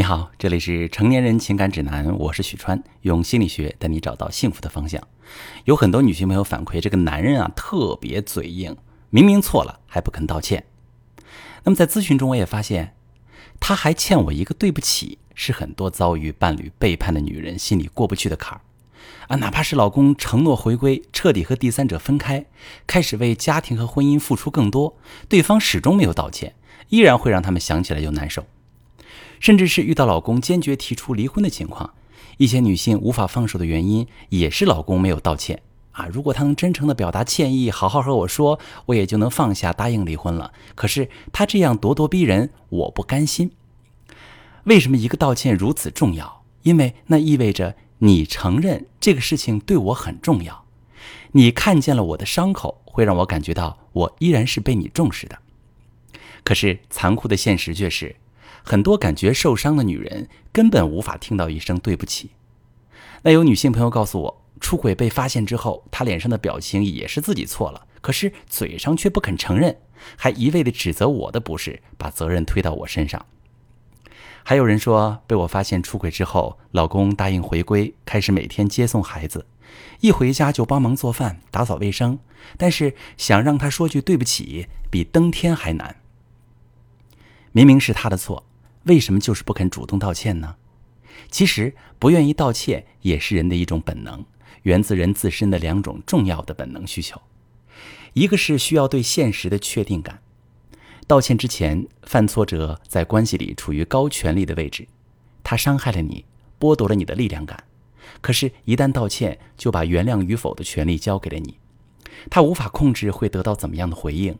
你好，这里是成年人情感指南，我是许川，用心理学带你找到幸福的方向。有很多女性朋友反馈，这个男人啊特别嘴硬，明明错了还不肯道歉。那么在咨询中，我也发现，他还欠我一个对不起，是很多遭遇伴侣背叛的女人心里过不去的坎儿啊。哪怕是老公承诺回归，彻底和第三者分开，开始为家庭和婚姻付出更多，对方始终没有道歉，依然会让他们想起来就难受。甚至是遇到老公坚决提出离婚的情况，一些女性无法放手的原因也是老公没有道歉啊。如果他能真诚的表达歉意，好好和我说，我也就能放下，答应离婚了。可是他这样咄咄逼人，我不甘心。为什么一个道歉如此重要？因为那意味着你承认这个事情对我很重要，你看见了我的伤口，会让我感觉到我依然是被你重视的。可是残酷的现实却是。很多感觉受伤的女人根本无法听到一声对不起。那有女性朋友告诉我，出轨被发现之后，她脸上的表情也是自己错了，可是嘴上却不肯承认，还一味的指责我的不是，把责任推到我身上。还有人说，被我发现出轨之后，老公答应回归，开始每天接送孩子，一回家就帮忙做饭、打扫卫生，但是想让他说句对不起，比登天还难。明明是他的错。为什么就是不肯主动道歉呢？其实不愿意道歉也是人的一种本能，源自人自身的两种重要的本能需求。一个是需要对现实的确定感。道歉之前，犯错者在关系里处于高权力的位置，他伤害了你，剥夺了你的力量感。可是，一旦道歉，就把原谅与否的权利交给了你，他无法控制会得到怎么样的回应。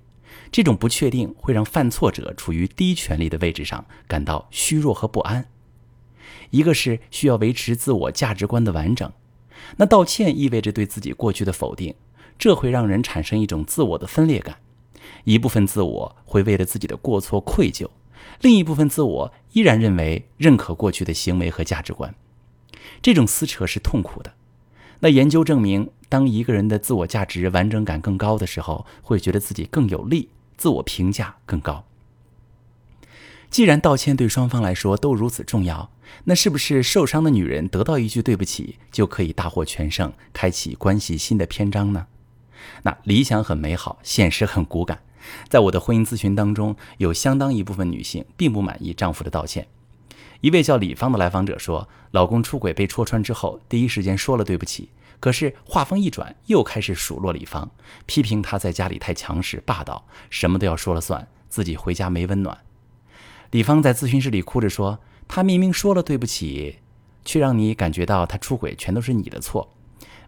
这种不确定会让犯错者处于低权力的位置上，感到虚弱和不安。一个是需要维持自我价值观的完整，那道歉意味着对自己过去的否定，这会让人产生一种自我的分裂感。一部分自我会为了自己的过错愧疚，另一部分自我依然认为认可过去的行为和价值观。这种撕扯是痛苦的。那研究证明，当一个人的自我价值完整感更高的时候，会觉得自己更有力，自我评价更高。既然道歉对双方来说都如此重要，那是不是受伤的女人得到一句对不起就可以大获全胜，开启关系新的篇章呢？那理想很美好，现实很骨感。在我的婚姻咨询当中，有相当一部分女性并不满意丈夫的道歉。一位叫李芳的来访者说：“老公出轨被戳穿之后，第一时间说了对不起，可是话锋一转，又开始数落李芳，批评她在家里太强势霸道，什么都要说了算，自己回家没温暖。”李芳在咨询室里哭着说：“他明明说了对不起，却让你感觉到他出轨全都是你的错。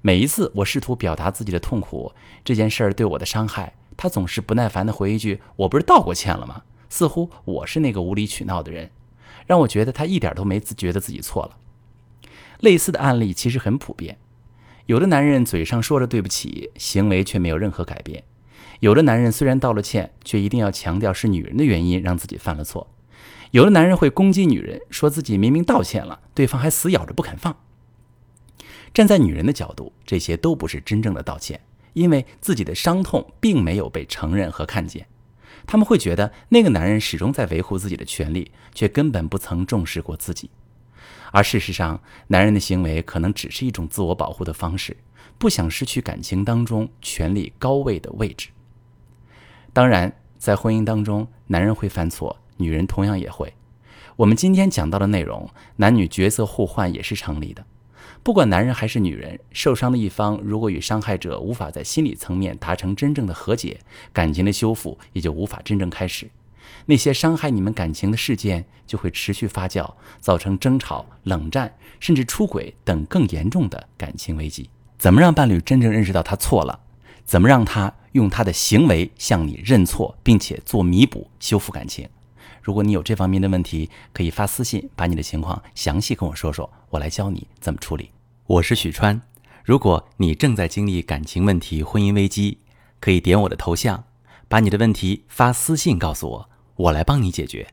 每一次我试图表达自己的痛苦，这件事儿对我的伤害，他总是不耐烦地回一句：‘我不是道过歉了吗？’似乎我是那个无理取闹的人。”让我觉得他一点都没自觉得自己错了。类似的案例其实很普遍，有的男人嘴上说着对不起，行为却没有任何改变；有的男人虽然道了歉，却一定要强调是女人的原因让自己犯了错；有的男人会攻击女人，说自己明明道歉了，对方还死咬着不肯放。站在女人的角度，这些都不是真正的道歉，因为自己的伤痛并没有被承认和看见。他们会觉得那个男人始终在维护自己的权利，却根本不曾重视过自己。而事实上，男人的行为可能只是一种自我保护的方式，不想失去感情当中权力高位的位置。当然，在婚姻当中，男人会犯错，女人同样也会。我们今天讲到的内容，男女角色互换也是成立的。不管男人还是女人，受伤的一方如果与伤害者无法在心理层面达成真正的和解，感情的修复也就无法真正开始。那些伤害你们感情的事件就会持续发酵，造成争吵、冷战，甚至出轨等更严重的感情危机。怎么让伴侣真正认识到他错了？怎么让他用他的行为向你认错，并且做弥补、修复感情？如果你有这方面的问题，可以发私信把你的情况详细跟我说说，我来教你怎么处理。我是许川，如果你正在经历感情问题、婚姻危机，可以点我的头像，把你的问题发私信告诉我，我来帮你解决。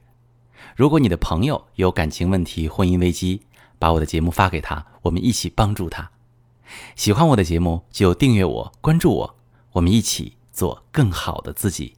如果你的朋友有感情问题、婚姻危机，把我的节目发给他，我们一起帮助他。喜欢我的节目就订阅我、关注我，我们一起做更好的自己。